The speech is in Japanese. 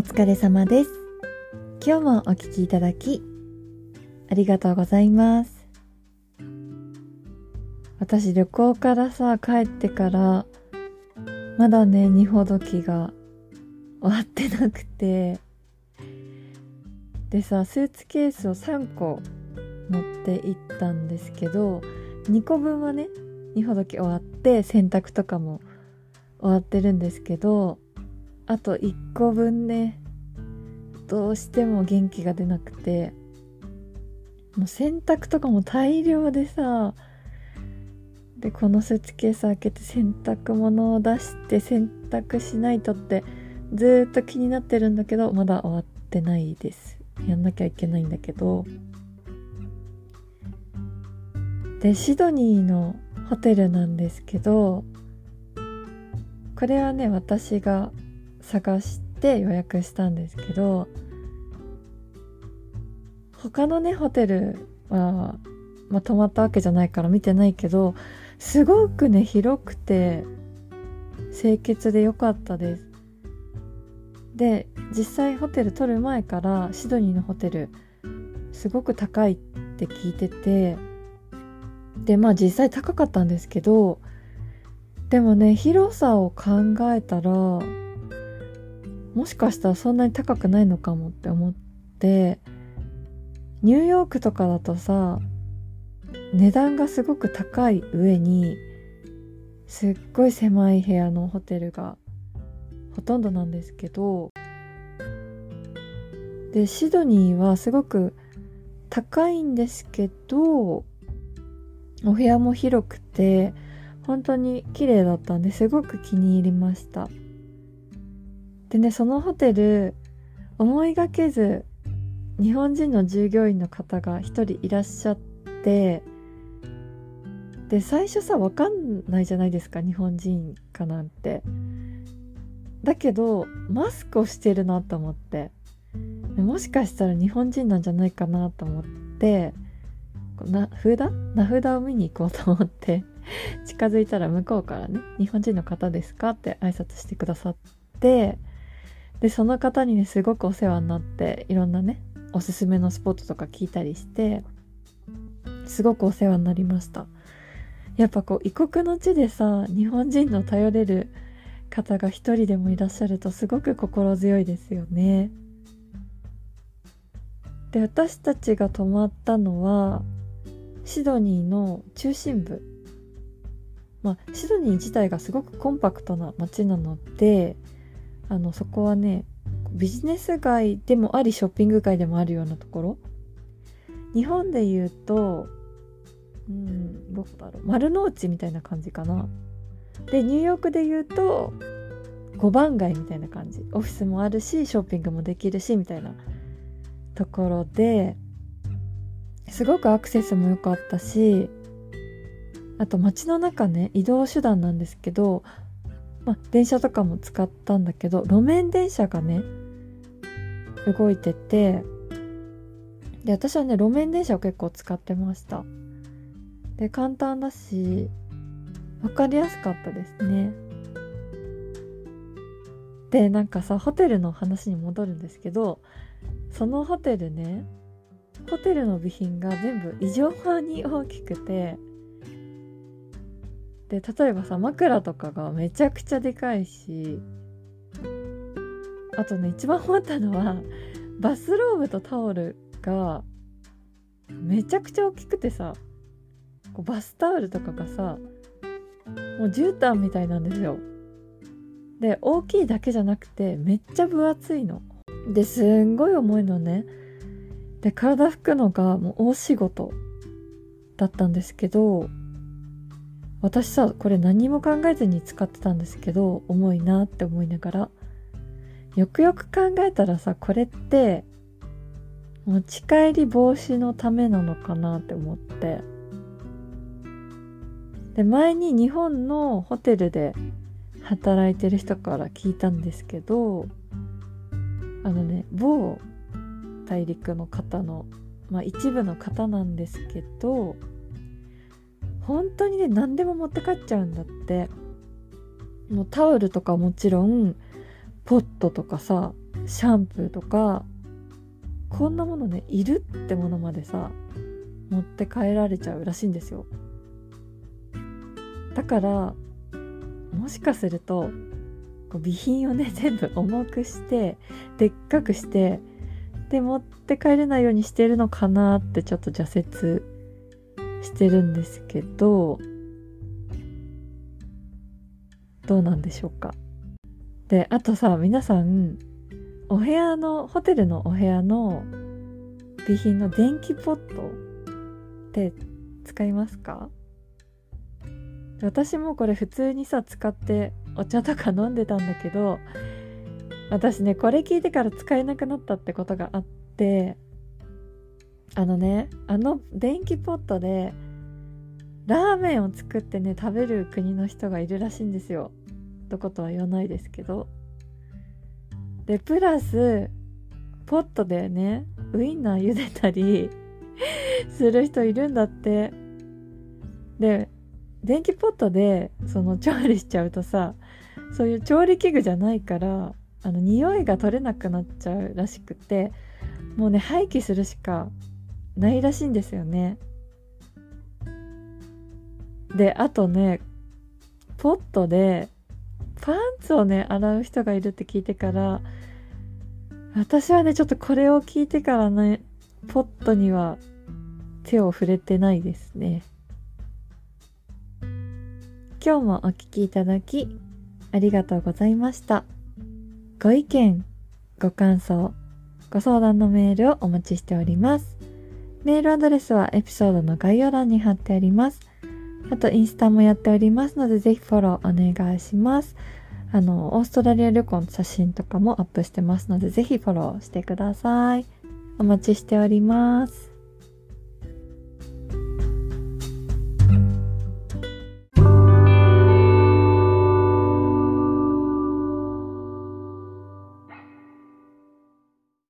お疲れ様です。今日もお聴きいただき、ありがとうございます。私旅行からさ、帰ってから、まだね、二ほどきが終わってなくて、でさ、スーツケースを3個持って行ったんですけど、2個分はね、二ほどき終わって、洗濯とかも終わってるんですけど、あと1個分ねどうしても元気が出なくてもう洗濯とかも大量でさでこのスーツケース開けて洗濯物を出して洗濯しないとってずっと気になってるんだけどまだ終わってないです。やんなきゃいけないんだけど。でシドニーのホテルなんですけどこれはね私が探して予約したんですけど他のねホテルは、まあ、泊まったわけじゃないから見てないけどすごくね広くて清潔で良かったです。で実際ホテル取る前からシドニーのホテルすごく高いって聞いててでまあ実際高かったんですけどでもね広さを考えたらもしかしたらそんなに高くないのかもって思ってニューヨークとかだとさ値段がすごく高い上にすっごい狭い部屋のホテルがほとんどなんですけどでシドニーはすごく高いんですけどお部屋も広くて本当に綺麗だったんですごく気に入りました。でねそのホテル思いがけず日本人の従業員の方が一人いらっしゃってで最初さ分かんないじゃないですか日本人かなんてだけどマスクをしてるなと思ってもしかしたら日本人なんじゃないかなと思ってな札？名札を見に行こうと思って 近づいたら向こうからね「日本人の方ですか?」って挨拶してくださってでその方にねすごくお世話になっていろんなねおすすめのスポットとか聞いたりしてすごくお世話になりました。やっぱこう異国の地でさ日本人の頼れる方が一人でもいらっしゃるとすごく心強いですよね。で私たちが泊まったのはシドニーの中心部。まあシドニー自体がすごくコンパクトな街なのであのそこはねビジネス街でもありショッピング街でもあるようなところ。日本で言うとうんどこだろう。丸の内みたいな感じかな。でニューヨークで言うと5番街みたいな感じ。オフィスもあるしショッピングもできるしみたいなところですごくアクセスも良かったしあと街の中ね移動手段なんですけどまあ、電車とかも使ったんだけど路面電車がね動いててで私はね路面電車を結構使ってました。で簡単だし分かりやすかったですね。でなんかさホテルの話に戻るんですけどそのホテルねホテルの備品が全部異常に大きくてで例えばさ枕とかがめちゃくちゃでかいしあとね一番思ったのはバスローブとタオルがめちゃくちゃ大きくてさこうバスタオルとかがさもう絨毯みたいなんですよ。で大きいだけじゃなくてめっちゃ分厚いの。ですんごい重いのね。で体拭くのがもう大仕事だったんですけど私さこれ何も考えずに使ってたんですけど重いなって思いながら。よくよく考えたらさこれって持ち帰り防止のためなのかなって思って。で前に日本のホテルで働いてる人から聞いたんですけどあのね某大陸の方の、まあ、一部の方なんですけど本当にね何でも持って帰っちゃうんだって。もうタオルとかもちろんポットとかさシャンプーとかこんなものねいるってものまでさ持って帰られちゃうらしいんですよ。だからもしかすると備品をね 全部重くしてでっかくしてで持って帰れないようにしてるのかなってちょっと挫折してるんですけどどうなんでしょうか。であとさ皆さんお部屋のホテルのお部屋の備品の電気ポットって使いますか？私もこれ普通にさ使ってお茶とか飲んでたんだけど私ねこれ聞いてから使えなくなったってことがあってあのねあの電気ポットでラーメンを作ってね食べる国の人がいるらしいんですよ。どことは言わないですけど。でプラスポットでねウインナー茹でたり する人いるんだって。で電気ポットでその調理しちゃうとさそういう調理器具じゃないからあの匂いが取れなくなっちゃうらしくてもうね廃棄するしかないらしいんですよね。であとねポットでパンツをね洗う人がいるって聞いてから私はねちょっとこれを聞いてからねポットには手を触れてないですね。今日もお聴きいただきありがとうございました。ご意見ご感想ご相談のメールをお待ちしております。メールアドレスはエピソードの概要欄に貼ってあります。あとインスタもやっておりますのでぜひフォローお願いします。あのオーストラリア旅行の写真とかもアップしてますのでぜひフォローしてください。お待ちしております。